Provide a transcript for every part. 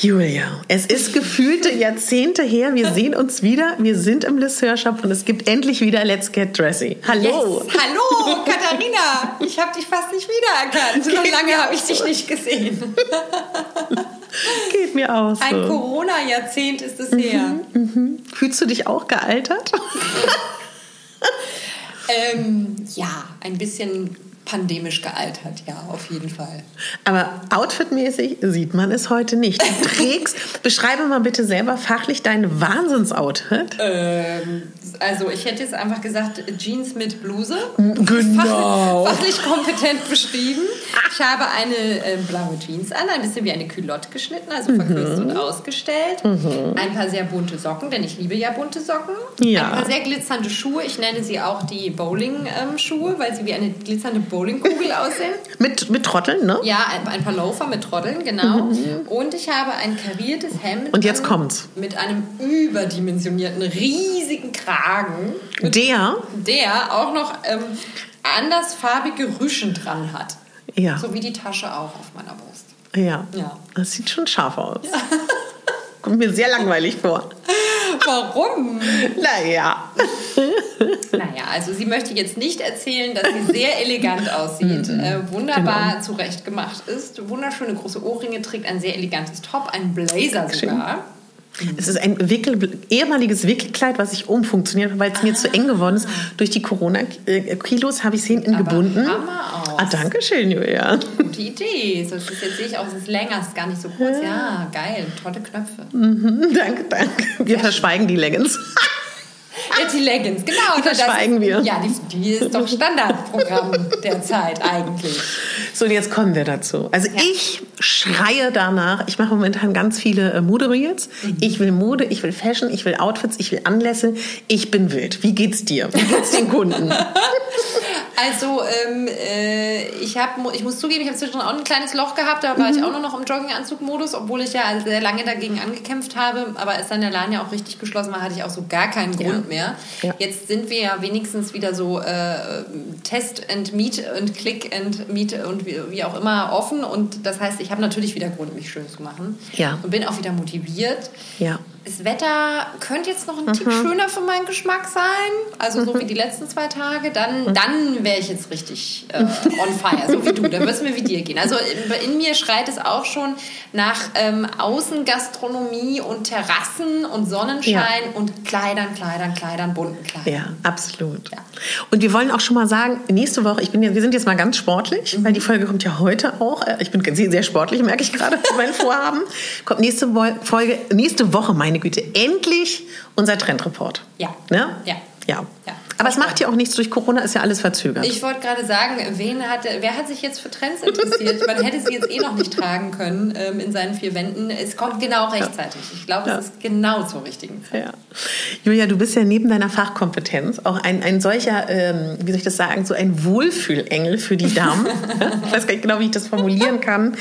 Julia, es ist gefühlte Jahrzehnte her. Wir sehen uns wieder. Wir sind im Lisseur Shop und es gibt endlich wieder Let's Get Dressy. Hallo. Yes. Hallo, Katharina. Ich habe dich fast nicht wiedererkannt. So lange habe ich dich nicht gesehen. Geht mir aus. So. Ein Corona-Jahrzehnt ist es her. Mhm, mhm. Fühlst du dich auch gealtert? ähm, ja, ein bisschen pandemisch gealtert, ja, auf jeden Fall. Aber outfitmäßig sieht man es heute nicht. Du trägst, beschreibe mal bitte selber fachlich dein Wahnsinnsoutfit. Ähm, also ich hätte jetzt einfach gesagt Jeans mit Bluse. Genau. Fachlich, fachlich kompetent beschrieben. Ich habe eine äh, blaue Jeans an, ein bisschen wie eine Culotte geschnitten, also verkürzt mhm. und ausgestellt. Mhm. Ein paar sehr bunte Socken, denn ich liebe ja bunte Socken. Ja. Ein paar sehr glitzernde Schuhe. Ich nenne sie auch die Bowling-Schuhe, ähm, weil sie wie eine glitzernde Bowlingkugel aussehen. mit, mit Trotteln, ne? Ja, ein, ein paar Loafer mit Trotteln, genau. Mhm. Und ich habe ein kariertes Hemd. Und jetzt kommt's. Mit einem überdimensionierten, riesigen Kragen. Der? Der auch noch ähm, andersfarbige Rüschen dran hat. Ja. So wie die Tasche auch auf meiner Brust. Ja. Ja. Das sieht schon scharf aus. Ja. Kommt mir sehr langweilig vor. Warum? Naja. Naja, also sie möchte jetzt nicht erzählen, dass sie sehr elegant aussieht, mhm. äh, wunderbar genau. zurechtgemacht ist, wunderschöne große Ohrringe trägt, ein sehr elegantes Top, einen Blazer sogar. Es ist ein Wickel, ehemaliges Wickelkleid, was ich umfunktioniert habe, weil es ah. mir zu eng geworden ist. Durch die Corona-Kilos habe ich es hinten Aber gebunden. Aus. Ah, danke schön, Julia. Gute Idee. So, jetzt sehe ich auch, es ist länger, es ist gar nicht so kurz. Ja, geil, tolle Knöpfe. Mhm, danke, danke. Wir Sehr verschweigen die Leggings. Die Leggings, genau. Die verschweigen ist, wir. Ja, die, die, ist doch Standardprogramm der Zeit eigentlich. So, und jetzt kommen wir dazu. Also ja. ich schreie danach, ich mache momentan ganz viele äh, Mode-Reels. Mhm. Ich will Mode, ich will Fashion, ich will Outfits, ich will Anlässe. Ich bin wild. Wie geht's dir? Wie geht's den Kunden? Also ähm, äh, ich, hab, ich muss zugeben, ich habe zwischendrin auch ein kleines Loch gehabt, da war mhm. ich auch nur noch im Jogginganzug-Modus, obwohl ich ja sehr lange dagegen angekämpft habe. Aber als dann der Laden ja auch richtig geschlossen war, hatte ich auch so gar keinen Grund ja. mehr. Ja. Jetzt sind wir ja wenigstens wieder so äh, Test and Meet und Click and Meet und wie, wie auch immer offen. Und das heißt, ich habe natürlich wieder Grund, mich schön zu machen. Ja. Und bin auch wieder motiviert. Ja. Das Wetter könnte jetzt noch ein mhm. Tick schöner für meinen Geschmack sein. Also so wie die letzten zwei Tage. Dann, mhm. dann wäre ich jetzt richtig äh, on fire, so wie du. Dann wird es mir wie dir gehen. Also in, in, mir schreit es auch schon nach ähm, Außengastronomie und Terrassen und Sonnenschein ja. und Kleidern, Kleidern, Kleidern, bunten Kleidern. Ja, absolut. Ja. Und wir wollen auch schon mal sagen, nächste Woche, ich bin ja, wir sind jetzt mal ganz sportlich, mhm. weil die Folge kommt ja heute auch. Äh, ich bin sehr, sehr sportlich, merke ich gerade, mein Vorhaben. Kommt nächste Folge, nächste Woche, meine meine Güte, endlich unser Trendreport. Ja. Ne? Ja. Ja. ja. Aber es macht ja auch nichts, durch Corona ist ja alles verzögert. Ich wollte gerade sagen, wen hat, wer hat sich jetzt für Trends interessiert? Man hätte sie jetzt eh noch nicht tragen können ähm, in seinen vier Wänden. Es kommt genau rechtzeitig. Ich glaube, ja. es ist genau zur richtigen Zeit. Ja. Julia, du bist ja neben deiner Fachkompetenz auch ein, ein solcher, ähm, wie soll ich das sagen, so ein Wohlfühlengel für die Damen. ich weiß gar nicht genau, wie ich das formulieren kann.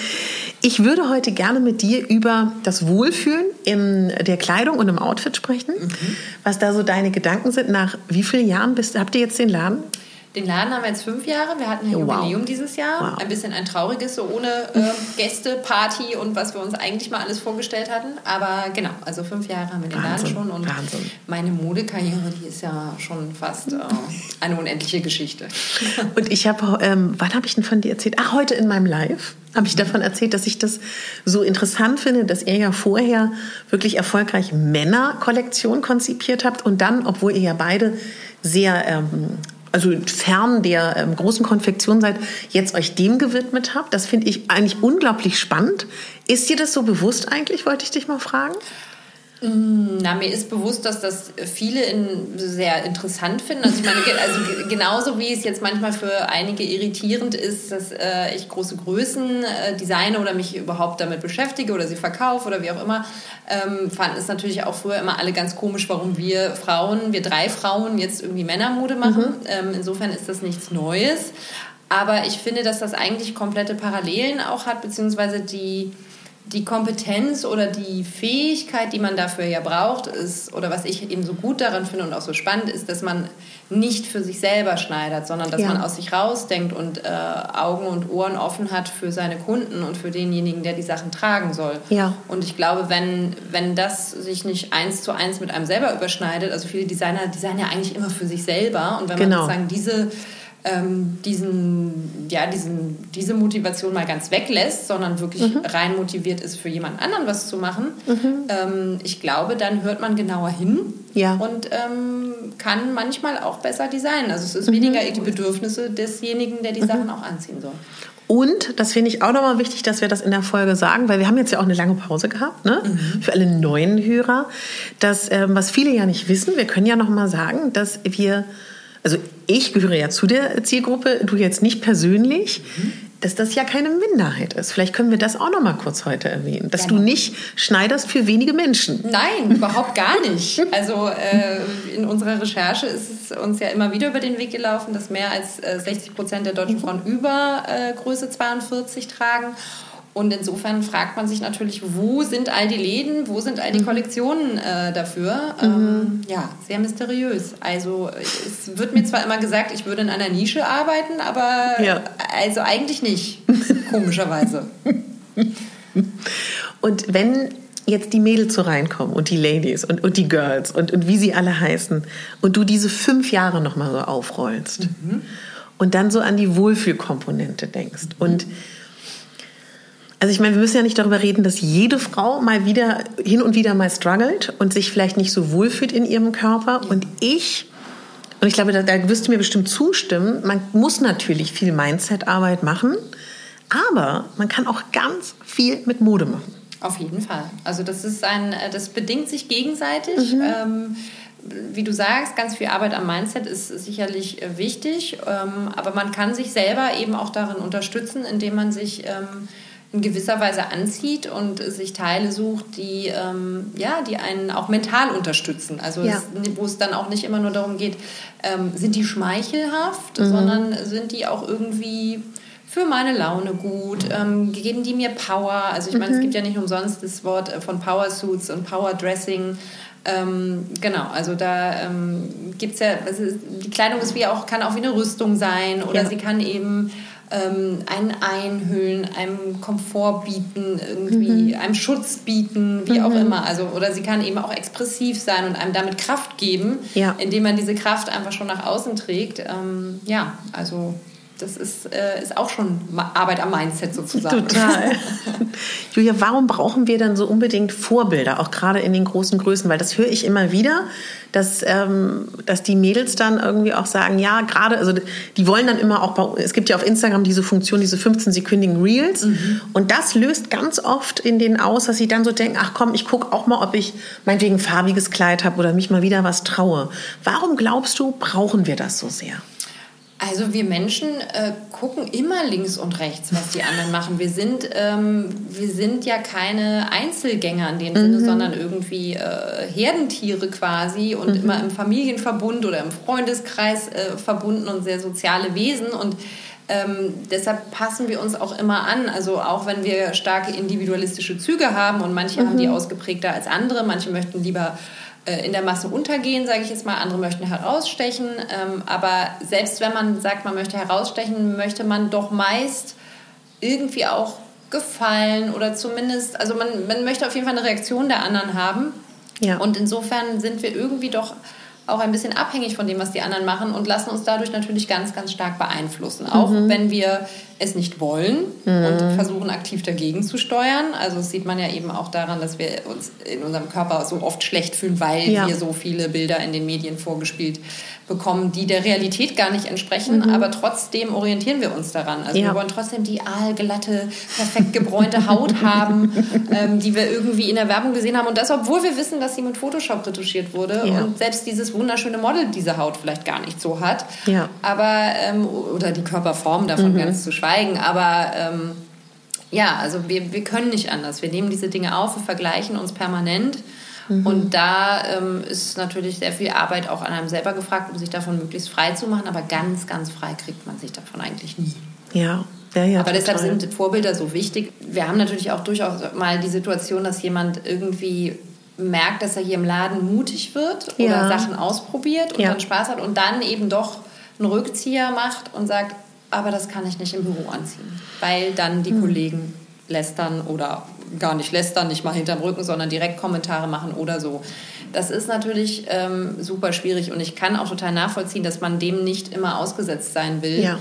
Ich würde heute gerne mit dir über das Wohlfühlen in der Kleidung und im Outfit sprechen. Mhm. Was da so deine Gedanken sind. Nach wie vielen Jahren bist, habt ihr jetzt den Laden? Den Laden haben wir jetzt fünf Jahre. Wir hatten ein Jubiläum dieses Jahr. Wow. Ein bisschen ein trauriges, so ohne äh, Gäste, Party und was wir uns eigentlich mal alles vorgestellt hatten. Aber genau, also fünf Jahre haben wir den Wahnsinn, Laden schon. Und Wahnsinn. meine Modekarriere, die ist ja schon fast äh, eine unendliche Geschichte. Und ich habe, ähm, wann habe ich denn von dir erzählt? Ach, heute in meinem Live habe ich davon erzählt, dass ich das so interessant finde, dass ihr ja vorher wirklich erfolgreich Männerkollektion konzipiert habt und dann, obwohl ihr ja beide sehr ähm, also fern der ähm, großen Konfektion seid, jetzt euch dem gewidmet habt. Das finde ich eigentlich unglaublich spannend. Ist dir das so bewusst eigentlich, wollte ich dich mal fragen? Mm, na, mir ist bewusst, dass das viele in, sehr interessant finden. Also ich meine, also genauso wie es jetzt manchmal für einige irritierend ist, dass äh, ich große Größen äh, designe oder mich überhaupt damit beschäftige oder sie verkaufe oder wie auch immer, ähm, fanden es natürlich auch früher immer alle ganz komisch, warum wir Frauen, wir drei Frauen jetzt irgendwie Männermode machen. Mhm. Ähm, insofern ist das nichts Neues. Aber ich finde, dass das eigentlich komplette Parallelen auch hat, beziehungsweise die die Kompetenz oder die Fähigkeit, die man dafür ja braucht, ist, oder was ich eben so gut daran finde und auch so spannend ist, dass man nicht für sich selber schneidert, sondern dass ja. man aus sich rausdenkt und äh, Augen und Ohren offen hat für seine Kunden und für denjenigen, der die Sachen tragen soll. Ja. Und ich glaube, wenn, wenn das sich nicht eins zu eins mit einem selber überschneidet, also viele Designer designen ja eigentlich immer für sich selber und wenn genau. man sozusagen diese ähm, diesen, ja, diesen, diese Motivation mal ganz weglässt, sondern wirklich mhm. rein motiviert ist, für jemand anderen was zu machen, mhm. ähm, ich glaube, dann hört man genauer hin ja. und ähm, kann manchmal auch besser designen. Also es ist mhm. weniger die Bedürfnisse desjenigen, der die mhm. Sachen auch anziehen soll. Und das finde ich auch nochmal wichtig, dass wir das in der Folge sagen, weil wir haben jetzt ja auch eine lange Pause gehabt, ne? Mhm. Für alle neuen Hörer. Dass, ähm, was viele ja nicht wissen, wir können ja nochmal sagen, dass wir also ich gehöre ja zu der Zielgruppe, du jetzt nicht persönlich, mhm. dass das ja keine Minderheit ist. Vielleicht können wir das auch noch mal kurz heute erwähnen, dass ja, du nicht schneiderst für wenige Menschen. Nein, überhaupt gar nicht. Also äh, in unserer Recherche ist es uns ja immer wieder über den Weg gelaufen, dass mehr als äh, 60 Prozent der deutschen mhm. Frauen über äh, Größe 42 tragen. Und insofern fragt man sich natürlich, wo sind all die Läden, wo sind all die mhm. Kollektionen äh, dafür? Mhm. Ähm, ja, sehr mysteriös. Also es wird mir zwar immer gesagt, ich würde in einer Nische arbeiten, aber ja. also eigentlich nicht, komischerweise. Und wenn jetzt die Mädels so reinkommen und die Ladies und, und die Girls und, und wie sie alle heißen und du diese fünf Jahre nochmal so aufrollst mhm. und dann so an die Wohlfühlkomponente denkst mhm. und also ich meine, wir müssen ja nicht darüber reden, dass jede Frau mal wieder hin und wieder mal struggelt und sich vielleicht nicht so wohlfühlt in ihrem Körper. Und ich, und ich glaube, da, da wirst du mir bestimmt zustimmen, man muss natürlich viel Mindset-Arbeit machen, aber man kann auch ganz viel mit Mode machen. Auf jeden Fall. Also das ist ein, das bedingt sich gegenseitig. Mhm. Ähm, wie du sagst, ganz viel Arbeit am Mindset ist sicherlich wichtig, ähm, aber man kann sich selber eben auch darin unterstützen, indem man sich ähm, in gewisser Weise anzieht und sich Teile sucht, die, ähm, ja, die einen auch mental unterstützen. Also ja. es, wo es dann auch nicht immer nur darum geht, ähm, sind die schmeichelhaft, mhm. sondern sind die auch irgendwie für meine Laune gut, ähm, geben die mir Power. Also ich meine, mhm. es gibt ja nicht umsonst das Wort äh, von Power Suits und Power Dressing. Ähm, genau, also da ähm, gibt es ja, also die Kleidung ist wie auch, kann auch wie eine Rüstung sein oder ja. sie kann eben ähm, einen einhüllen, einem Komfort bieten, irgendwie mhm. einem Schutz bieten, wie mhm. auch immer. Also, oder sie kann eben auch expressiv sein und einem damit Kraft geben, ja. indem man diese Kraft einfach schon nach außen trägt. Ähm, ja, also das ist, äh, ist auch schon Arbeit am Mindset sozusagen. Total. Julia, warum brauchen wir dann so unbedingt Vorbilder, auch gerade in den großen Größen? Weil das höre ich immer wieder, dass, ähm, dass die Mädels dann irgendwie auch sagen, ja, gerade, also die wollen dann immer auch, bei, es gibt ja auf Instagram diese Funktion, diese 15-sekündigen Reels. Mhm. Und das löst ganz oft in denen aus, dass sie dann so denken, ach komm, ich gucke auch mal, ob ich meinetwegen ein farbiges Kleid habe oder mich mal wieder was traue. Warum glaubst du, brauchen wir das so sehr? Also wir Menschen äh, gucken immer links und rechts, was die anderen machen. Wir sind, ähm, wir sind ja keine Einzelgänger in dem mhm. Sinne, sondern irgendwie äh, Herdentiere quasi und mhm. immer im Familienverbund oder im Freundeskreis äh, verbunden und sehr soziale Wesen. Und ähm, deshalb passen wir uns auch immer an. Also auch wenn wir starke individualistische Züge haben und manche mhm. haben die ausgeprägter als andere, manche möchten lieber in der Masse untergehen, sage ich jetzt mal. Andere möchten herausstechen. Ähm, aber selbst wenn man sagt, man möchte herausstechen, möchte man doch meist irgendwie auch gefallen oder zumindest, also man, man möchte auf jeden Fall eine Reaktion der anderen haben. Ja. Und insofern sind wir irgendwie doch auch ein bisschen abhängig von dem, was die anderen machen und lassen uns dadurch natürlich ganz, ganz stark beeinflussen. Auch mhm. wenn wir es nicht wollen mhm. und versuchen aktiv dagegen zu steuern. Also das sieht man ja eben auch daran, dass wir uns in unserem Körper so oft schlecht fühlen, weil ja. wir so viele Bilder in den Medien vorgespielt bekommen, die der Realität gar nicht entsprechen, mhm. aber trotzdem orientieren wir uns daran. Also ja. wir wollen trotzdem die aalglatte, perfekt gebräunte Haut haben, ähm, die wir irgendwie in der Werbung gesehen haben. Und das, obwohl wir wissen, dass sie mit Photoshop retuschiert wurde ja. und selbst dieses wunderschöne Model diese Haut vielleicht gar nicht so hat. Ja. Aber, ähm, oder die Körperform davon mhm. ganz zu schweigen. Aber ähm, ja, also wir, wir können nicht anders. Wir nehmen diese Dinge auf, wir vergleichen uns permanent Mhm. Und da ähm, ist natürlich sehr viel Arbeit auch an einem selber gefragt, um sich davon möglichst frei zu machen. Aber ganz, ganz frei kriegt man sich davon eigentlich nie. Ja. Ja, ja, Aber total. deshalb sind Vorbilder so wichtig. Wir haben natürlich auch durchaus mal die Situation, dass jemand irgendwie merkt, dass er hier im Laden mutig wird oder ja. Sachen ausprobiert und dann Spaß hat und dann eben doch einen Rückzieher macht und sagt, aber das kann ich nicht im Büro anziehen, weil dann die hm. Kollegen lästern oder gar nicht lästern, nicht mal hinterm Rücken, sondern direkt Kommentare machen oder so. Das ist natürlich ähm, super schwierig und ich kann auch total nachvollziehen, dass man dem nicht immer ausgesetzt sein will. Ja.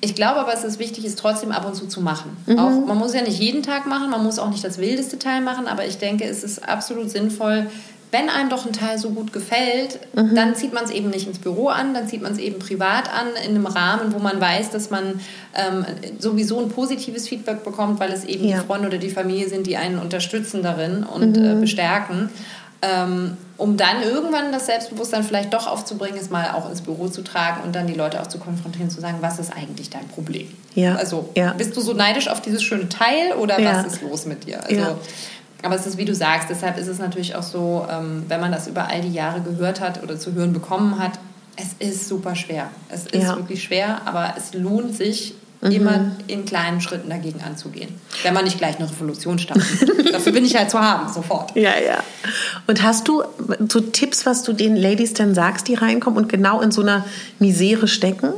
Ich glaube aber, es ist wichtig, es trotzdem ab und zu zu machen. Mhm. Auch, man muss ja nicht jeden Tag machen, man muss auch nicht das wildeste Teil machen, aber ich denke, es ist absolut sinnvoll, wenn einem doch ein Teil so gut gefällt, mhm. dann zieht man es eben nicht ins Büro an, dann zieht man es eben privat an, in einem Rahmen, wo man weiß, dass man ähm, sowieso ein positives Feedback bekommt, weil es eben ja. die Freunde oder die Familie sind, die einen unterstützen darin und mhm. äh, bestärken. Ähm, um dann irgendwann das Selbstbewusstsein vielleicht doch aufzubringen, es mal auch ins Büro zu tragen und dann die Leute auch zu konfrontieren, zu sagen, was ist eigentlich dein Problem? Ja. Also ja. bist du so neidisch auf dieses schöne Teil oder ja. was ist los mit dir? Also aber es ist, wie du sagst, deshalb ist es natürlich auch so, ähm, wenn man das über all die Jahre gehört hat oder zu hören bekommen hat, es ist super schwer. Es ist ja. wirklich schwer, aber es lohnt sich, mhm. immer in kleinen Schritten dagegen anzugehen. Wenn man nicht gleich eine Revolution startet. Dafür bin ich halt zu haben, sofort. Ja, ja. Und hast du so Tipps, was du den Ladies dann sagst, die reinkommen und genau in so einer Misere stecken?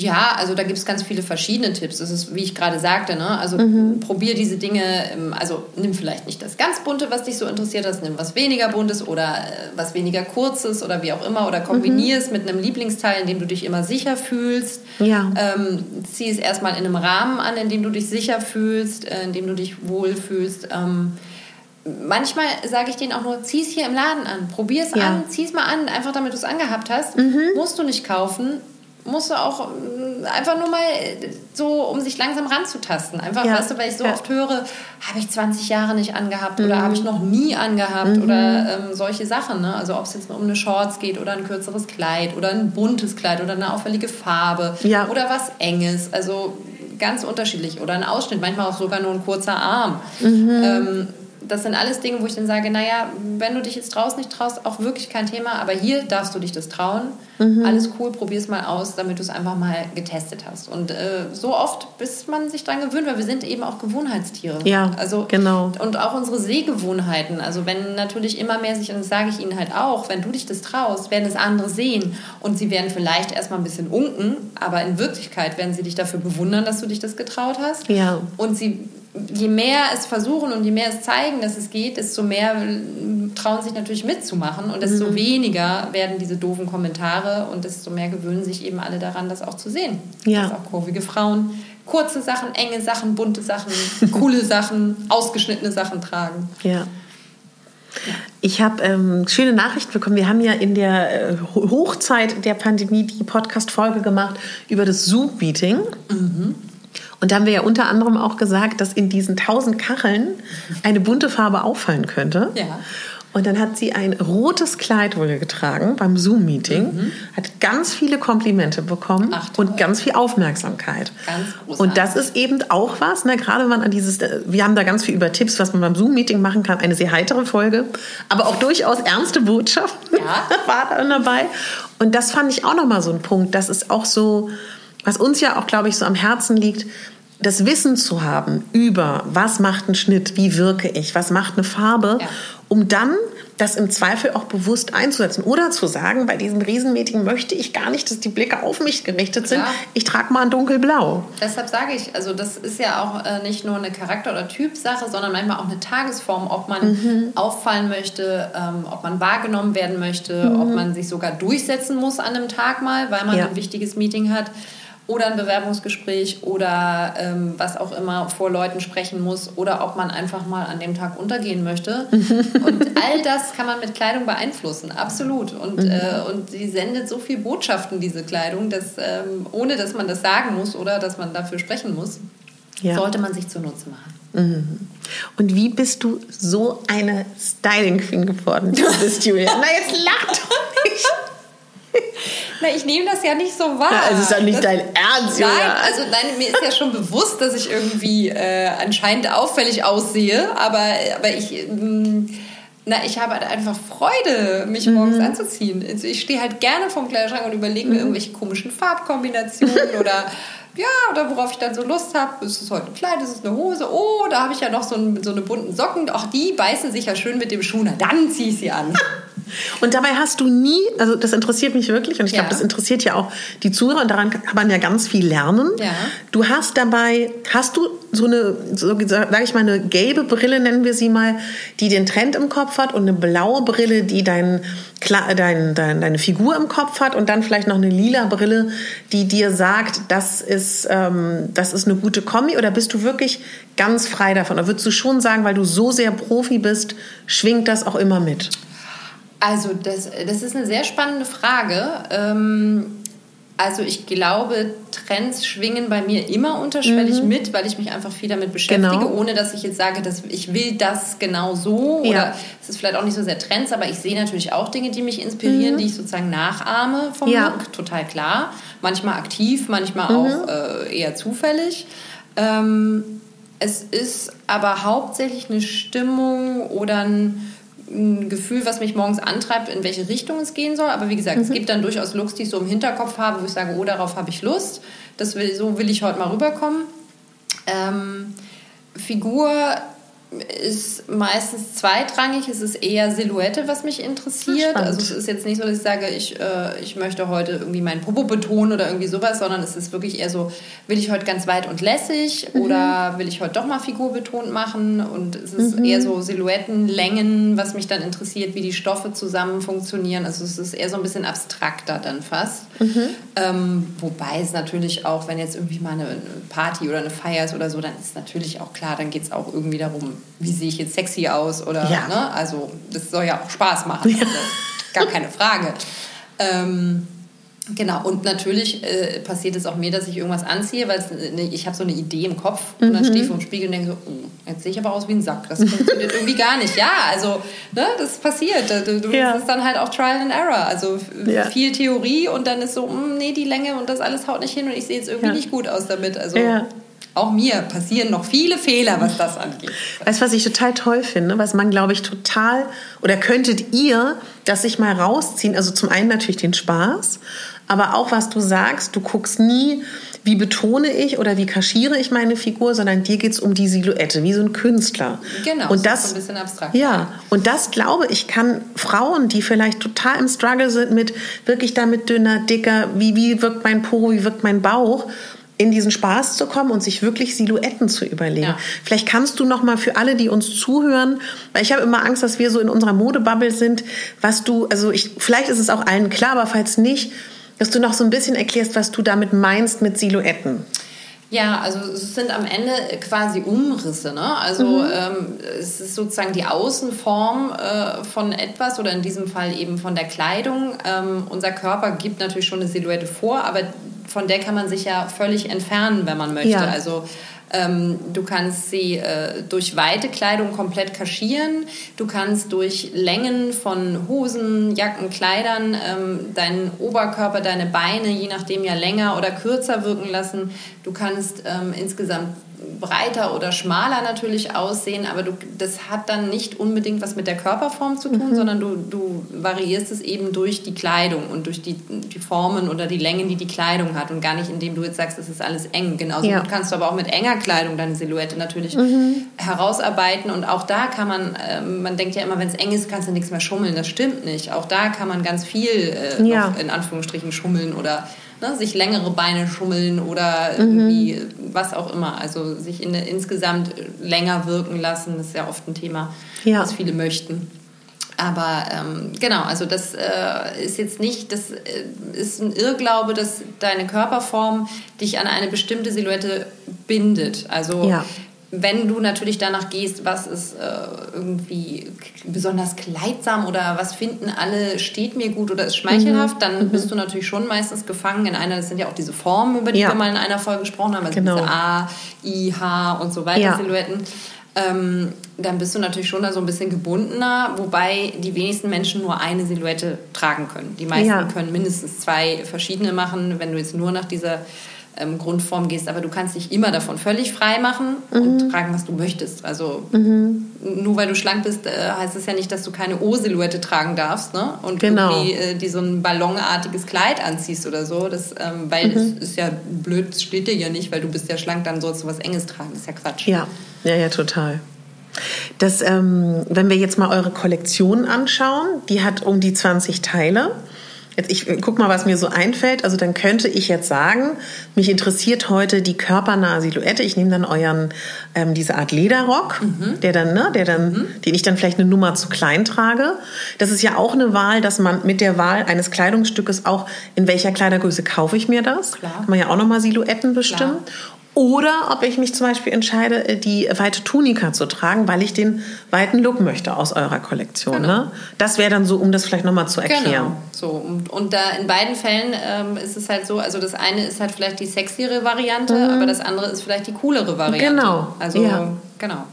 Ja, also da gibt es ganz viele verschiedene Tipps. Das ist, wie ich gerade sagte, ne? also mhm. probier diese Dinge, also nimm vielleicht nicht das ganz bunte, was dich so interessiert, das nimm was weniger buntes oder äh, was weniger kurzes oder wie auch immer oder kombinier es mhm. mit einem Lieblingsteil, in dem du dich immer sicher fühlst. Ja. Ähm, zieh es erstmal in einem Rahmen an, in dem du dich sicher fühlst, äh, in dem du dich wohlfühlst. Ähm, manchmal sage ich denen auch nur, zieh es hier im Laden an, probier es ja. an, zieh es mal an, einfach damit du es angehabt hast. Mhm. Musst du nicht kaufen, musst du auch äh, einfach nur mal so, um sich langsam ranzutasten. Einfach, ja. weißt du, weil ich so ja. oft höre, habe ich 20 Jahre nicht angehabt mhm. oder habe ich noch nie angehabt mhm. oder ähm, solche Sachen. Ne? Also ob es jetzt um eine Shorts geht oder ein kürzeres Kleid oder ein buntes Kleid oder eine auffällige Farbe ja. oder was Enges. Also ganz unterschiedlich. Oder ein Ausschnitt, manchmal auch sogar nur ein kurzer Arm. Mhm. Ähm, das sind alles Dinge, wo ich dann sage, naja, wenn du dich jetzt draußen nicht traust, auch wirklich kein Thema, aber hier darfst du dich das trauen. Mhm. Alles cool, probier es mal aus, damit du es einfach mal getestet hast. Und äh, so oft, bis man sich daran gewöhnt, weil wir sind eben auch Gewohnheitstiere. Ja, also, genau. Und auch unsere Sehgewohnheiten. Also wenn natürlich immer mehr sich, und das sage ich Ihnen halt auch, wenn du dich das traust, werden es andere sehen. Und sie werden vielleicht erstmal ein bisschen unken, aber in Wirklichkeit werden sie dich dafür bewundern, dass du dich das getraut hast. Ja. Und sie je mehr es versuchen und je mehr es zeigen, dass es geht, desto mehr trauen sich natürlich mitzumachen und desto mhm. weniger werden diese doofen Kommentare und desto mehr gewöhnen sich eben alle daran, das auch zu sehen. Ja. Dass auch kurvige Frauen kurze Sachen, enge Sachen, bunte Sachen, coole Sachen, ausgeschnittene Sachen tragen. Ja. Ich habe ähm, schöne Nachrichten bekommen. Wir haben ja in der äh, Hochzeit der Pandemie die Podcast-Folge gemacht über das Zoom-Meeting. Mhm. Und da haben wir ja unter anderem auch gesagt, dass in diesen tausend Kacheln eine bunte Farbe auffallen könnte. Ja. Und dann hat sie ein rotes Kleid wohl getragen beim Zoom-Meeting, mhm. hat ganz viele Komplimente bekommen Ach, und ganz viel Aufmerksamkeit. Ganz. Und das ist eben auch was, ne, gerade wenn man an dieses, äh, wir haben da ganz viel über Tipps, was man beim Zoom-Meeting machen kann, eine sehr heitere Folge, aber auch durchaus ernste Botschaften ja. war dann dabei. Und das fand ich auch nochmal so ein Punkt, das ist auch so, was uns ja auch, glaube ich, so am Herzen liegt, das Wissen zu haben über, was macht ein Schnitt, wie wirke ich, was macht eine Farbe, ja. um dann das im Zweifel auch bewusst einzusetzen. Oder zu sagen, bei diesem Riesenmeeting möchte ich gar nicht, dass die Blicke auf mich gerichtet sind. Ja. Ich trage mal ein dunkelblau. Deshalb sage ich, also das ist ja auch äh, nicht nur eine Charakter- oder Typsache, sondern manchmal auch eine Tagesform, ob man mhm. auffallen möchte, ähm, ob man wahrgenommen werden möchte, mhm. ob man sich sogar durchsetzen muss an einem Tag mal, weil man ja. ein wichtiges Meeting hat oder ein Bewerbungsgespräch oder ähm, was auch immer vor Leuten sprechen muss oder ob man einfach mal an dem Tag untergehen möchte. und all das kann man mit Kleidung beeinflussen, absolut. Und, mhm. äh, und sie sendet so viel Botschaften, diese Kleidung, dass, ähm, ohne dass man das sagen muss oder dass man dafür sprechen muss, ja. sollte man sich zunutze machen. Mhm. Und wie bist du so eine Styling Queen geworden? Du bist Julia. Na, jetzt lach doch nicht. Na, ich nehme das ja nicht so wahr. Ja, also ist ja nicht das, dein Ernst. Nein, also nein, mir ist ja schon bewusst, dass ich irgendwie äh, anscheinend auffällig aussehe, aber, aber ich. Ähm, na, ich habe halt einfach Freude, mich mhm. morgens anzuziehen. Also ich stehe halt gerne vorm Kleiderschrank und überlege mir mhm. irgendwelche komischen Farbkombinationen oder ja, oder worauf ich dann so Lust habe. Ist es heute ein Kleid, ist es eine Hose? Oh, da habe ich ja noch so, ein, so eine bunten Socken. Ach, die beißen sich ja schön mit dem Schuh. Na, dann ziehe ich sie an. Und dabei hast du nie, also das interessiert mich wirklich und ich ja. glaube, das interessiert ja auch die Zuhörer und daran kann man ja ganz viel lernen. Ja. Du hast dabei, hast du so eine, so, sag ich mal, eine gelbe Brille, nennen wir sie mal, die den Trend im Kopf hat und eine blaue Brille, die dein, dein, dein, deine Figur im Kopf hat und dann vielleicht noch eine lila Brille, die dir sagt, das ist, ähm, das ist eine gute Kombi oder bist du wirklich ganz frei davon? Oder würdest du schon sagen, weil du so sehr Profi bist, schwingt das auch immer mit? Also das, das ist eine sehr spannende Frage. Ähm, also ich glaube, Trends schwingen bei mir immer unterschwellig mhm. mit, weil ich mich einfach viel damit beschäftige, genau. ohne dass ich jetzt sage, dass ich will das genau so. Ja. Oder es ist vielleicht auch nicht so sehr Trends, aber ich sehe natürlich auch Dinge, die mich inspirieren, mhm. die ich sozusagen nachahme vom ja. Look, total klar. Manchmal aktiv, manchmal mhm. auch äh, eher zufällig. Ähm, es ist aber hauptsächlich eine Stimmung oder ein ein Gefühl, was mich morgens antreibt, in welche Richtung es gehen soll. Aber wie gesagt, mhm. es gibt dann durchaus Looks, die ich so im Hinterkopf habe, wo ich sage, oh, darauf habe ich Lust. Das will, so will ich heute mal rüberkommen. Ähm, Figur ist meistens zweitrangig. Es ist eher Silhouette, was mich interessiert. Also es ist jetzt nicht so, dass ich sage, ich, äh, ich möchte heute irgendwie meinen Popo betonen oder irgendwie sowas, sondern es ist wirklich eher so, will ich heute ganz weit und lässig mhm. oder will ich heute doch mal figurbetont machen? Und es ist mhm. eher so Silhouetten, Längen, was mich dann interessiert, wie die Stoffe zusammen funktionieren. Also es ist eher so ein bisschen abstrakter dann fast. Mhm. Ähm, wobei es natürlich auch, wenn jetzt irgendwie mal eine Party oder eine Feier ist oder so, dann ist natürlich auch klar, dann geht es auch irgendwie darum, wie sehe ich jetzt sexy aus oder ja. ne? also das soll ja auch Spaß machen, also, gar keine Frage. Ähm, Genau, und natürlich äh, passiert es auch mir, dass ich irgendwas anziehe, weil ne, ich habe so eine Idee im Kopf mhm. und dann stehe ich vor dem Spiegel und denke so, oh, jetzt sehe ich aber aus wie ein Sack. Das funktioniert irgendwie gar nicht. Ja, also ne, das passiert. Du, ja. Das ist dann halt auch Trial and Error. Also ja. viel Theorie und dann ist so, mh, hm, nee, die Länge und das alles haut nicht hin und ich sehe jetzt irgendwie ja. nicht gut aus damit. Also auch mir passieren noch viele Fehler, was das angeht. Weißt du, was ich total toll finde, was man, glaube ich, total, oder könntet ihr das sich mal rausziehen? Also zum einen natürlich den Spaß, aber auch was du sagst, du guckst nie, wie betone ich oder wie kaschiere ich meine Figur, sondern dir geht es um die Silhouette, wie so ein Künstler. Genau, und das ist ein bisschen abstrakt. Ja, und das glaube ich kann Frauen, die vielleicht total im Struggle sind mit wirklich damit dünner, dicker, wie, wie wirkt mein Po, wie wirkt mein Bauch, in diesen Spaß zu kommen und sich wirklich Silhouetten zu überlegen. Ja. Vielleicht kannst du noch mal für alle, die uns zuhören, weil ich habe immer Angst, dass wir so in unserer Modebubble sind, was du, also ich, vielleicht ist es auch allen klar, aber falls nicht, dass du noch so ein bisschen erklärst, was du damit meinst mit Silhouetten. Ja, also es sind am Ende quasi Umrisse. Ne? Also mhm. ähm, es ist sozusagen die Außenform äh, von etwas oder in diesem Fall eben von der Kleidung. Ähm, unser Körper gibt natürlich schon eine Silhouette vor, aber von der kann man sich ja völlig entfernen, wenn man möchte. Ja. Also ähm, du kannst sie äh, durch weite Kleidung komplett kaschieren. Du kannst durch Längen von Hosen, Jacken, Kleidern ähm, deinen Oberkörper, deine Beine, je nachdem ja länger oder kürzer wirken lassen. Du kannst ähm, insgesamt breiter oder schmaler natürlich aussehen, aber du, das hat dann nicht unbedingt was mit der Körperform zu tun, mhm. sondern du, du variierst es eben durch die Kleidung und durch die, die Formen oder die Längen, die die Kleidung hat und gar nicht, indem du jetzt sagst, es ist alles eng. Genauso ja. kannst du aber auch mit enger Kleidung deine Silhouette natürlich mhm. herausarbeiten und auch da kann man, äh, man denkt ja immer, wenn es eng ist, kannst du nichts mehr schummeln. Das stimmt nicht. Auch da kann man ganz viel äh, ja. in Anführungsstrichen schummeln oder ne, sich längere Beine schummeln oder mhm. irgendwie was auch immer. Also sich in, insgesamt länger wirken lassen, das ist ja oft ein Thema, ja. was viele möchten. Aber ähm, genau, also das äh, ist jetzt nicht, das äh, ist ein Irrglaube, dass deine Körperform dich an eine bestimmte Silhouette bindet. Also ja. Wenn du natürlich danach gehst, was ist äh, irgendwie besonders kleidsam oder was finden alle, steht mir gut oder ist schmeichelhaft, mhm. dann mhm. bist du natürlich schon meistens gefangen in einer, das sind ja auch diese Formen, über die ja. wir mal in einer Folge gesprochen haben, also genau. diese A, I, H und so weiter ja. Silhouetten ähm, dann bist du natürlich schon da so ein bisschen gebundener, wobei die wenigsten Menschen nur eine Silhouette tragen können. Die meisten ja. können mindestens zwei verschiedene machen, wenn du jetzt nur nach dieser ähm, Grundform gehst, aber du kannst dich immer davon völlig frei machen mhm. und tragen, was du möchtest. Also mhm. nur weil du schlank bist, äh, heißt es ja nicht, dass du keine O-Silhouette tragen darfst, ne? Und genau. irgendwie äh, die so ein ballonartiges Kleid anziehst oder so. Das, ähm, weil mhm. es ist ja blöd, es steht dir ja nicht, weil du bist ja schlank, dann sollst du was Enges tragen. Das ist ja Quatsch. Ja, ja, ja, total. Das, ähm, wenn wir jetzt mal eure Kollektion anschauen, die hat um die 20 Teile. Jetzt ich guck mal, was mir so einfällt. Also dann könnte ich jetzt sagen, mich interessiert heute die körpernahe Silhouette. Ich nehme dann euren ähm, diese Art Lederrock, mhm. der dann, ne, der dann, mhm. den ich dann vielleicht eine Nummer zu klein trage. Das ist ja auch eine Wahl, dass man mit der Wahl eines Kleidungsstückes auch in welcher Kleidergröße kaufe ich mir das? Klar. Kann man ja auch noch mal Silhouetten bestimmen. Klar. Oder ob ich mich zum Beispiel entscheide, äh, die weite Tunika zu tragen, weil ich den weiten Look möchte aus eurer Kollektion. Genau. Ne? Das wäre dann so, um das vielleicht nochmal zu erklären. Genau. So, und, und da in beiden Fällen ähm, ist es halt so, also das eine ist halt vielleicht die sexiere Variante, mhm. aber das andere ist vielleicht die coolere Variante. Genau. Also, ja. genau.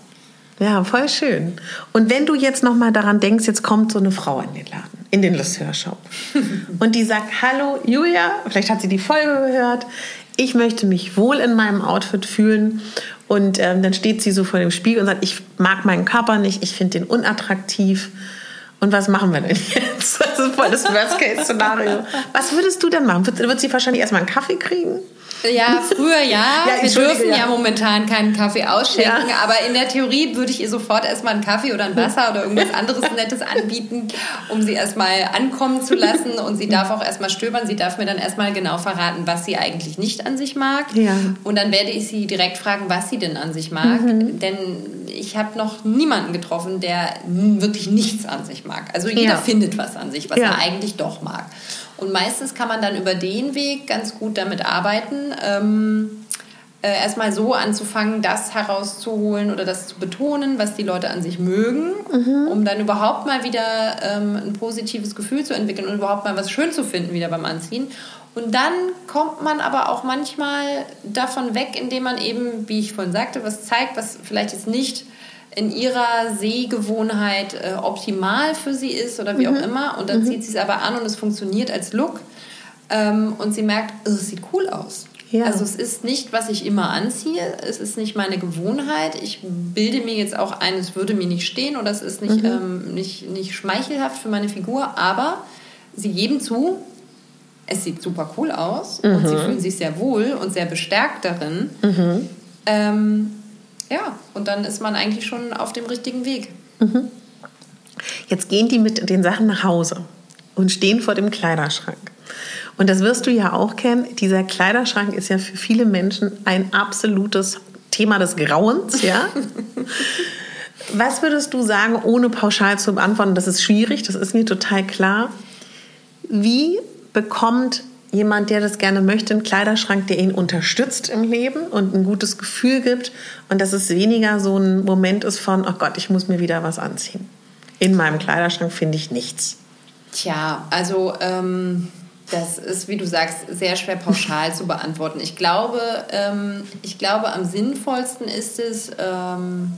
Ja, voll schön. Und wenn du jetzt nochmal daran denkst, jetzt kommt so eine Frau in den Laden, in den Lusseur Shop. und die sagt, hallo Julia, vielleicht hat sie die Folge gehört, ich möchte mich wohl in meinem Outfit fühlen. Und ähm, dann steht sie so vor dem Spiegel und sagt, ich mag meinen Körper nicht, ich finde den unattraktiv. Und was machen wir denn jetzt? Ist voll das Worst-Case-Szenario. Was würdest du denn machen? Wird, wird sie wahrscheinlich erstmal einen Kaffee kriegen? Ja, früher ja. ja wir dürfen ja. ja. momentan keinen Kaffee ausschenken, ja. aber in der Theorie würde ich ihr sofort erstmal einen Kaffee oder ein Wasser oder irgendwas anderes Nettes anbieten, um sie erstmal ankommen zu lassen. Und sie darf auch erstmal stöbern. Sie darf mir dann erstmal genau verraten, was sie eigentlich nicht an sich mag. Ja. Und dann werde ich sie direkt fragen, was sie denn an sich mag. Mhm. Denn ich habe noch niemanden getroffen, der wirklich nichts an sich mag. Also jeder findet was an sich, was er eigentlich doch mag. Und meistens kann man dann über den Weg ganz gut damit arbeiten. Ähm, äh, erstmal so anzufangen, das herauszuholen oder das zu betonen, was die Leute an sich mögen, mhm. um dann überhaupt mal wieder ähm, ein positives Gefühl zu entwickeln und überhaupt mal was schön zu finden wieder beim Anziehen. Und dann kommt man aber auch manchmal davon weg, indem man eben, wie ich vorhin sagte, was zeigt, was vielleicht jetzt nicht in ihrer Sehgewohnheit äh, optimal für sie ist oder wie mhm. auch immer. Und dann mhm. zieht sie es aber an und es funktioniert als Look. Ähm, und sie merkt, oh, es sieht cool aus. Ja. Also es ist nicht, was ich immer anziehe, es ist nicht meine Gewohnheit. Ich bilde mir jetzt auch ein, es würde mir nicht stehen oder es ist nicht, mhm. ähm, nicht, nicht schmeichelhaft für meine Figur, aber sie geben zu, es sieht super cool aus mhm. und sie fühlen sich sehr wohl und sehr bestärkt darin. Mhm. Ähm, ja, und dann ist man eigentlich schon auf dem richtigen Weg. Mhm. Jetzt gehen die mit den Sachen nach Hause und stehen vor dem Kleiderschrank. Und das wirst du ja auch kennen. Dieser Kleiderschrank ist ja für viele Menschen ein absolutes Thema des Grauens, ja. Was würdest du sagen, ohne pauschal zu beantworten? Das ist schwierig, das ist mir total klar. Wie bekommt jemand, der das gerne möchte, einen Kleiderschrank, der ihn unterstützt im Leben und ein gutes Gefühl gibt und dass es weniger so ein Moment ist von, oh Gott, ich muss mir wieder was anziehen. In meinem Kleiderschrank finde ich nichts. Tja, also ähm, das ist, wie du sagst, sehr schwer pauschal zu beantworten. Ich glaube, ähm, ich glaube, am sinnvollsten ist es, ähm,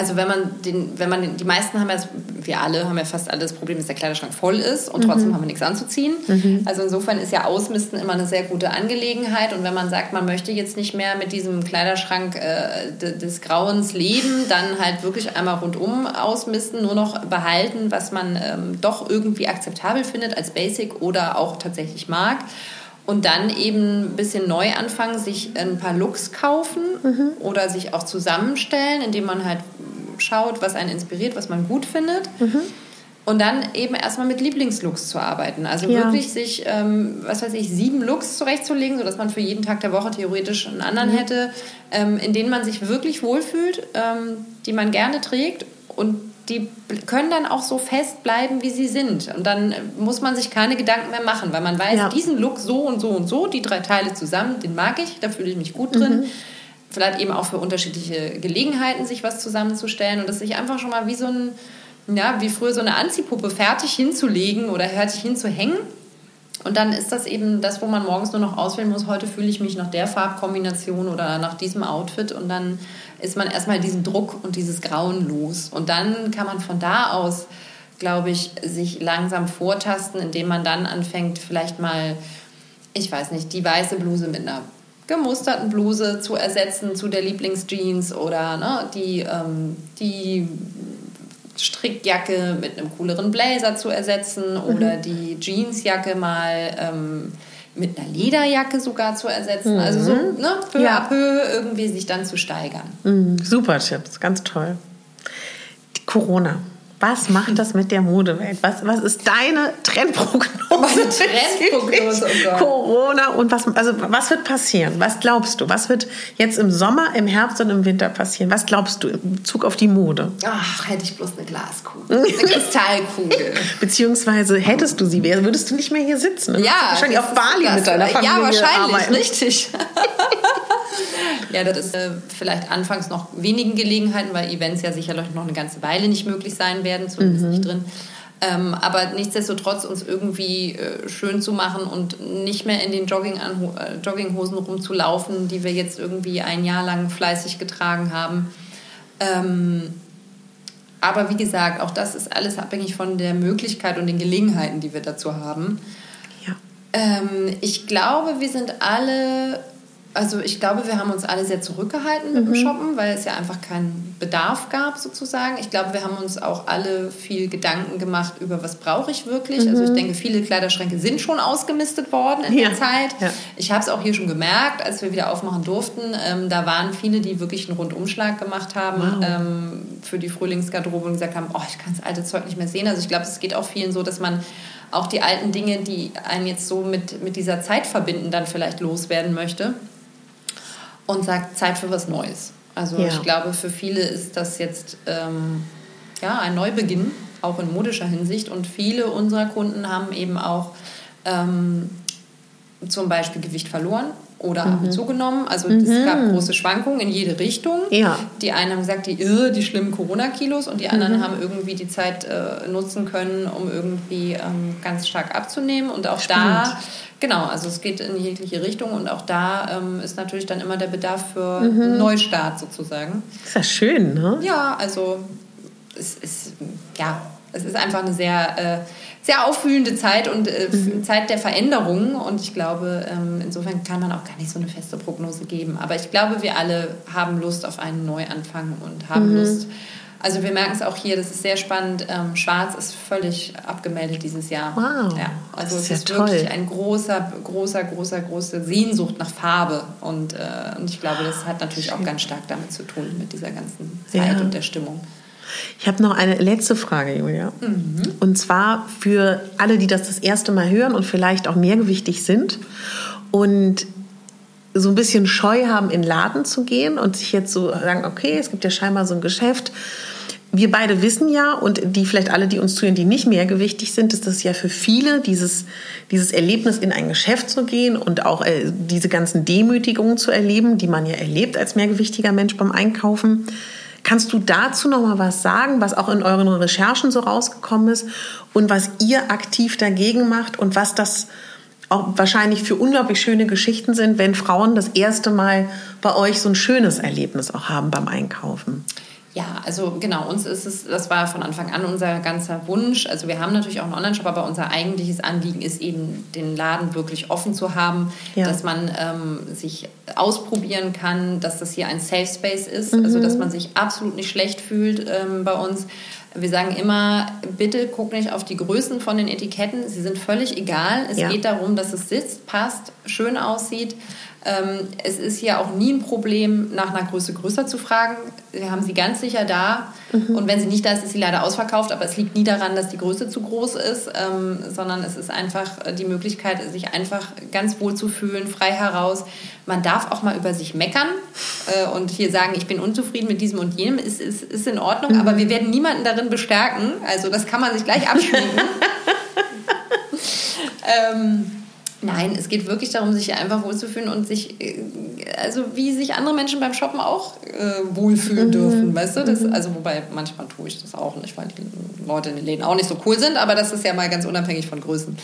also wenn man den, wenn man den, die meisten haben ja, wir alle haben ja fast alle das Problem, dass der Kleiderschrank voll ist und trotzdem mhm. haben wir nichts anzuziehen. Mhm. Also insofern ist ja Ausmisten immer eine sehr gute Angelegenheit und wenn man sagt, man möchte jetzt nicht mehr mit diesem Kleiderschrank äh, des Grauens leben, dann halt wirklich einmal rundum ausmisten, nur noch behalten, was man ähm, doch irgendwie akzeptabel findet als Basic oder auch tatsächlich mag und dann eben ein bisschen neu anfangen, sich ein paar Looks kaufen mhm. oder sich auch zusammenstellen, indem man halt schaut, was einen inspiriert, was man gut findet. Mhm. Und dann eben erstmal mit Lieblingslooks zu arbeiten. Also ja. wirklich sich, ähm, was weiß ich, sieben Looks zurechtzulegen, sodass man für jeden Tag der Woche theoretisch einen anderen mhm. hätte, ähm, in denen man sich wirklich wohlfühlt, ähm, die man gerne trägt und die können dann auch so fest bleiben, wie sie sind. Und dann muss man sich keine Gedanken mehr machen, weil man weiß, ja. diesen Look so und so und so, die drei Teile zusammen, den mag ich, da fühle ich mich gut drin. Mhm. Vielleicht eben auch für unterschiedliche Gelegenheiten, sich was zusammenzustellen und das sich einfach schon mal wie so ein, ja, wie früher so eine Anziehpuppe fertig hinzulegen oder fertig hinzuhängen. Und dann ist das eben das, wo man morgens nur noch auswählen muss, heute fühle ich mich nach der Farbkombination oder nach diesem Outfit und dann ist man erstmal diesen Druck und dieses Grauen los. Und dann kann man von da aus, glaube ich, sich langsam vortasten, indem man dann anfängt, vielleicht mal, ich weiß nicht, die weiße Bluse mit einer gemusterten Bluse zu ersetzen zu der Lieblingsjeans oder ne, die, ähm, die Strickjacke mit einem cooleren Blazer zu ersetzen mhm. oder die Jeansjacke mal ähm, mit einer Lederjacke sogar zu ersetzen. Mhm. Also so ne, peu ja. à peu irgendwie sich dann zu steigern. Mhm. Super Tipps, ganz toll. Die Corona. Was macht das mit der Modewelt? Was, was ist deine Trendprognose? Was Trendprognose, oh. Corona und was, also was wird passieren? Was glaubst du? Was wird jetzt im Sommer, im Herbst und im Winter passieren? Was glaubst du in Bezug auf die Mode? Ach, hätte ich bloß eine Glaskugel. Eine Kristallkugel. Beziehungsweise hättest du sie, würdest du nicht mehr hier sitzen? Ja. Wahrscheinlich auf Bali mit deiner Familie Ja, wahrscheinlich, arbeiten. richtig. ja, das ist äh, vielleicht anfangs noch wenigen Gelegenheiten, weil Events ja sicherlich noch eine ganze Weile nicht möglich sein werden, zumindest mhm. nicht drin. Ähm, aber nichtsdestotrotz uns irgendwie äh, schön zu machen und nicht mehr in den Jogging äh, Jogginghosen rumzulaufen, die wir jetzt irgendwie ein Jahr lang fleißig getragen haben. Ähm, aber wie gesagt, auch das ist alles abhängig von der Möglichkeit und den Gelegenheiten, die wir dazu haben. Ja. Ähm, ich glaube, wir sind alle also ich glaube, wir haben uns alle sehr zurückgehalten mit mhm. dem Shoppen, weil es ja einfach keinen Bedarf gab sozusagen. Ich glaube, wir haben uns auch alle viel Gedanken gemacht über, was brauche ich wirklich. Mhm. Also ich mhm. denke, viele Kleiderschränke sind schon ausgemistet worden in ja. der Zeit. Ja. Ich habe es auch hier schon gemerkt, als wir wieder aufmachen durften. Ähm, da waren viele, die wirklich einen Rundumschlag gemacht haben wow. ähm, für die Frühlingsgarderobe und gesagt haben, oh, ich kann das alte Zeug nicht mehr sehen. Also ich glaube, es geht auch vielen so, dass man auch die alten Dinge, die einen jetzt so mit, mit dieser Zeit verbinden, dann vielleicht loswerden möchte und sagt Zeit für was Neues. Also ja. ich glaube, für viele ist das jetzt ähm, ja, ein Neubeginn, auch in modischer Hinsicht. Und viele unserer Kunden haben eben auch ähm, zum Beispiel Gewicht verloren oder mhm. haben zugenommen. Also mhm. es gab große Schwankungen in jede Richtung. Ja. Die einen haben gesagt, die, die schlimmen Corona-Kilos und die anderen mhm. haben irgendwie die Zeit äh, nutzen können, um irgendwie ähm, ganz stark abzunehmen. Und auch Spannend. da Genau, also es geht in jegliche Richtung und auch da ähm, ist natürlich dann immer der Bedarf für mhm. Neustart sozusagen. Ist ja schön, ne? Ja, also es ist, ja, es ist einfach eine sehr, äh, sehr auffühlende Zeit und äh, mhm. Zeit der Veränderung und ich glaube, ähm, insofern kann man auch gar nicht so eine feste Prognose geben. Aber ich glaube, wir alle haben Lust auf einen Neuanfang und haben mhm. Lust, also wir merken es auch hier, das ist sehr spannend. Ähm, Schwarz ist völlig abgemeldet dieses Jahr. Wow. Ja, also es ist ja wirklich toll. ein großer, großer, großer, große Sehnsucht nach Farbe. Und, äh, und ich glaube, das hat natürlich auch ganz stark damit zu tun, mit dieser ganzen Zeit ja. und der Stimmung. Ich habe noch eine letzte Frage, Julia. Mhm. Und zwar für alle, die das das erste Mal hören und vielleicht auch mehrgewichtig sind und so ein bisschen Scheu haben, in den Laden zu gehen und sich jetzt so sagen, okay, es gibt ja scheinbar so ein Geschäft, wir beide wissen ja, und die vielleicht alle, die uns zuhören, die nicht mehrgewichtig sind, ist das ja für viele dieses, dieses Erlebnis, in ein Geschäft zu gehen und auch äh, diese ganzen Demütigungen zu erleben, die man ja erlebt als mehrgewichtiger Mensch beim Einkaufen. Kannst du dazu noch mal was sagen, was auch in euren Recherchen so rausgekommen ist und was ihr aktiv dagegen macht und was das auch wahrscheinlich für unglaublich schöne Geschichten sind, wenn Frauen das erste Mal bei euch so ein schönes Erlebnis auch haben beim Einkaufen? Ja, also genau, uns ist es, das war von Anfang an unser ganzer Wunsch. Also wir haben natürlich auch einen Online-Shop, aber unser eigentliches Anliegen ist eben, den Laden wirklich offen zu haben, ja. dass man ähm, sich ausprobieren kann, dass das hier ein Safe Space ist, mhm. also dass man sich absolut nicht schlecht fühlt ähm, bei uns. Wir sagen immer, bitte guck nicht auf die Größen von den Etiketten, sie sind völlig egal. Es ja. geht darum, dass es sitzt, passt, schön aussieht. Ähm, es ist hier auch nie ein Problem, nach einer Größe größer zu fragen. Wir haben sie ganz sicher da. Mhm. Und wenn sie nicht da ist, ist sie leider ausverkauft. Aber es liegt nie daran, dass die Größe zu groß ist, ähm, sondern es ist einfach die Möglichkeit, sich einfach ganz wohl zu fühlen, frei heraus. Man darf auch mal über sich meckern äh, und hier sagen, ich bin unzufrieden mit diesem und jenem, ist, ist, ist in Ordnung. Mhm. Aber wir werden niemanden darin bestärken. Also das kann man sich gleich abschminken. ähm, Nein, es geht wirklich darum, sich einfach wohlzufühlen und sich, äh, also wie sich andere Menschen beim Shoppen auch äh, wohlfühlen mhm. dürfen, weißt du? Das, mhm. also wobei manchmal tue ich das auch nicht, weil die Leute in den Läden auch nicht so cool sind, aber das ist ja mal ganz unabhängig von Größen.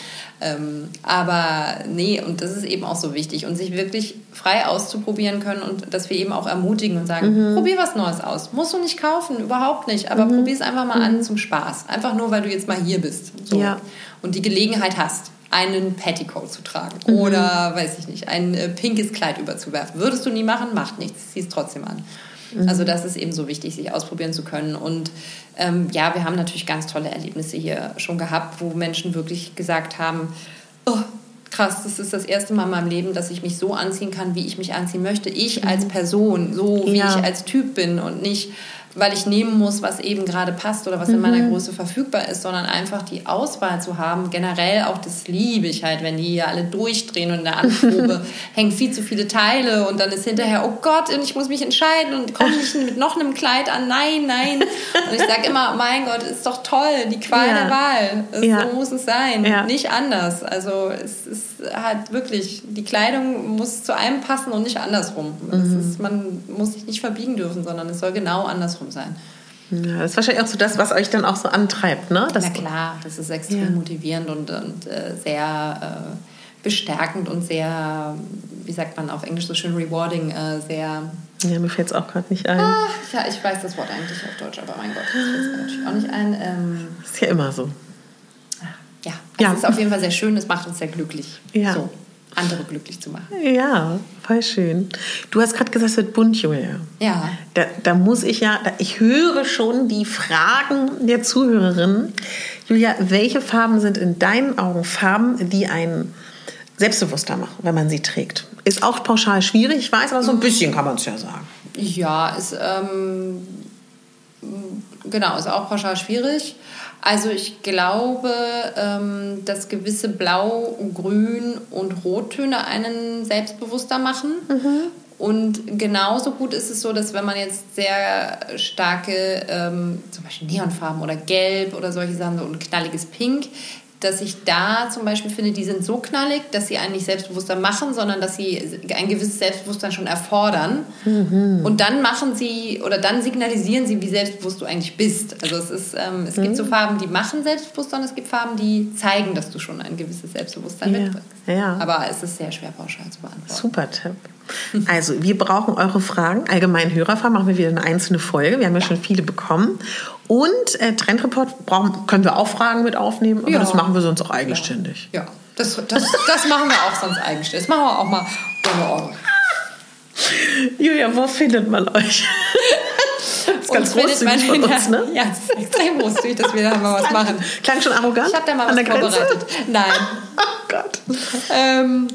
Ähm, aber nee, und das ist eben auch so wichtig und sich wirklich frei auszuprobieren können und dass wir eben auch ermutigen und sagen, mhm. probier was Neues aus. Musst du nicht kaufen, überhaupt nicht, aber mhm. probier es einfach mal an mhm. zum Spaß. Einfach nur, weil du jetzt mal hier bist so. ja. und die Gelegenheit hast einen Petticoat zu tragen mhm. oder, weiß ich nicht, ein äh, pinkes Kleid überzuwerfen. Würdest du nie machen, macht nichts, zieh es trotzdem an. Mhm. Also das ist eben so wichtig, sich ausprobieren zu können. Und ähm, ja, wir haben natürlich ganz tolle Erlebnisse hier schon gehabt, wo Menschen wirklich gesagt haben, oh, krass, das ist das erste Mal in meinem Leben, dass ich mich so anziehen kann, wie ich mich anziehen möchte. Ich als mhm. Person, so wie ja. ich als Typ bin und nicht weil ich nehmen muss, was eben gerade passt oder was mhm. in meiner mhm. Größe verfügbar ist, sondern einfach die Auswahl zu haben. Generell auch das liebe ich halt, wenn die hier alle durchdrehen und in der Anprobe hängen viel zu viele Teile und dann ist hinterher, oh Gott, und ich muss mich entscheiden und komme nicht mit noch einem Kleid an. Nein, nein. Und ich sage immer, mein Gott, ist doch toll, die Qual ja. der Wahl. Es, ja. So muss es sein, ja. nicht anders. Also es ist halt wirklich, die Kleidung muss zu einem passen und nicht andersrum. Mhm. Ist, man muss sich nicht verbiegen dürfen, sondern es soll genau andersrum andersrum sein. Ja, das ist wahrscheinlich auch so das, was euch dann auch so antreibt, ne? Das Na klar, das ist extrem ja. motivierend und, und äh, sehr äh, bestärkend und sehr, wie sagt man auf Englisch so schön, rewarding, äh, sehr... Ja, mir fällt es auch gerade nicht ein. Ach, ja, ich weiß das Wort eigentlich auf Deutsch, aber mein Gott, das fällt mir natürlich auch nicht ein. Ähm, ist ja immer so. Ja, das ja. ist auf jeden Fall sehr schön, es macht uns sehr glücklich. Ja. So andere glücklich zu machen. Ja, voll schön. Du hast gerade gesagt, es wird bunt, Julia. Ja. Da, da muss ich ja, ich höre schon die Fragen der Zuhörerinnen. Julia, welche Farben sind in deinen Augen Farben, die einen selbstbewusster machen, wenn man sie trägt? Ist auch pauschal schwierig, ich weiß, aber so ein bisschen kann man es ja sagen. Ja, ist, ähm, genau, ist auch pauschal schwierig. Also ich glaube, ähm, dass gewisse Blau, Grün und Rottöne einen selbstbewusster machen. Mhm. Und genauso gut ist es so, dass wenn man jetzt sehr starke, ähm, zum Beispiel Neonfarben oder Gelb oder solche Sachen, so ein knalliges Pink, dass ich da zum Beispiel finde, die sind so knallig, dass sie einen nicht selbstbewusster machen, sondern dass sie ein gewisses Selbstbewusstsein schon erfordern. Mhm. Und dann machen sie oder dann signalisieren sie, wie selbstbewusst du eigentlich bist. Also es ist, ähm, es mhm. gibt so Farben, die machen Selbstbewusstsein, und es gibt Farben, die zeigen, dass du schon ein gewisses Selbstbewusstsein ja. mitbringst. Ja. Aber es ist sehr schwer pauschal zu beantworten. Super Tipp. Also, wir brauchen eure Fragen. Allgemein Hörerfragen machen wir wieder eine einzelne Folge. Wir haben ja, ja. schon viele bekommen. Und äh, Trendreport brauchen, können wir auch Fragen mit aufnehmen, aber ja. das machen wir sonst auch eigenständig. Ja, das, das, das machen wir auch sonst eigenständig. Das machen wir auch mal ohne Euro. Julia, wo findet man euch? Das ist ganz großzügig von uns, ne? Ja, das ist extrem großzügig, dass wir da mal was machen. Klang schon arrogant? Ich habe da mal was vorbereitet. Nein. Oh Gott. Ähm,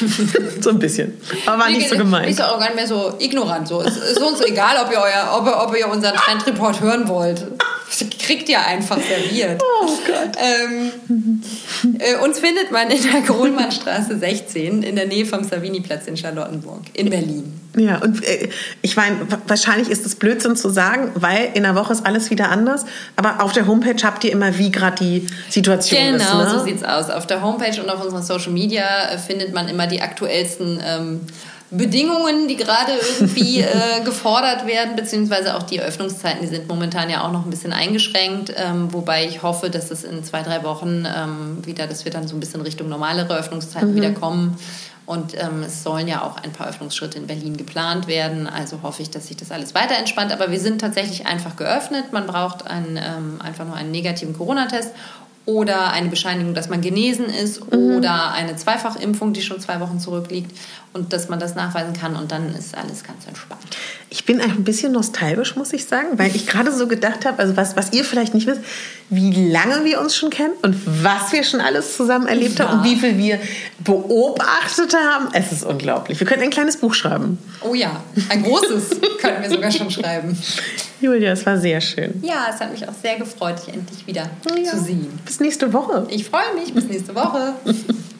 so ein bisschen. Aber war nicht so gemeint. Nicht so arrogant, mehr so ignorant. So. Es ist uns egal, ob ihr, euer, ob, ob ihr unseren Trendreport hören wollt. Das kriegt ihr einfach serviert. Oh Gott. Ähm, äh, uns findet man in der Kohlmannstraße 16 in der Nähe vom Savini-Platz in Charlottenburg in Berlin. Ja, und äh, ich meine, wahrscheinlich ist es Blödsinn zu sagen, weil in der Woche ist alles wieder anders. Aber auf der Homepage habt ihr immer, wie gerade die Situation genau, ist. Genau, ne? so sieht's aus. Auf der Homepage und auf unseren Social Media äh, findet man immer die aktuellsten ähm, Bedingungen, die gerade irgendwie äh, gefordert werden, beziehungsweise auch die Öffnungszeiten, die sind momentan ja auch noch ein bisschen eingeschränkt, ähm, wobei ich hoffe, dass es in zwei, drei Wochen ähm, wieder, dass wir dann so ein bisschen Richtung normalere Öffnungszeiten mhm. wieder kommen und ähm, es sollen ja auch ein paar Öffnungsschritte in Berlin geplant werden. Also hoffe ich, dass sich das alles weiter entspannt. Aber wir sind tatsächlich einfach geöffnet. Man braucht einen, ähm, einfach nur einen negativen Corona-Test oder eine Bescheinigung, dass man genesen ist mhm. oder eine Zweifachimpfung, die schon zwei Wochen zurückliegt und dass man das nachweisen kann und dann ist alles ganz entspannt. Ich bin ein bisschen nostalgisch, muss ich sagen, weil ich gerade so gedacht habe, also was, was ihr vielleicht nicht wisst, wie lange wir uns schon kennen und was wir schon alles zusammen erlebt ja. haben und wie viel wir beobachtet haben. Es ist unglaublich. Wir könnten ein kleines Buch schreiben. Oh ja, ein großes könnten wir sogar schon schreiben. Julia, es war sehr schön. Ja, es hat mich auch sehr gefreut, dich endlich wieder Ja. zu sehen. Bis nächste Woche. Ich freue mich. Bis nächste Woche.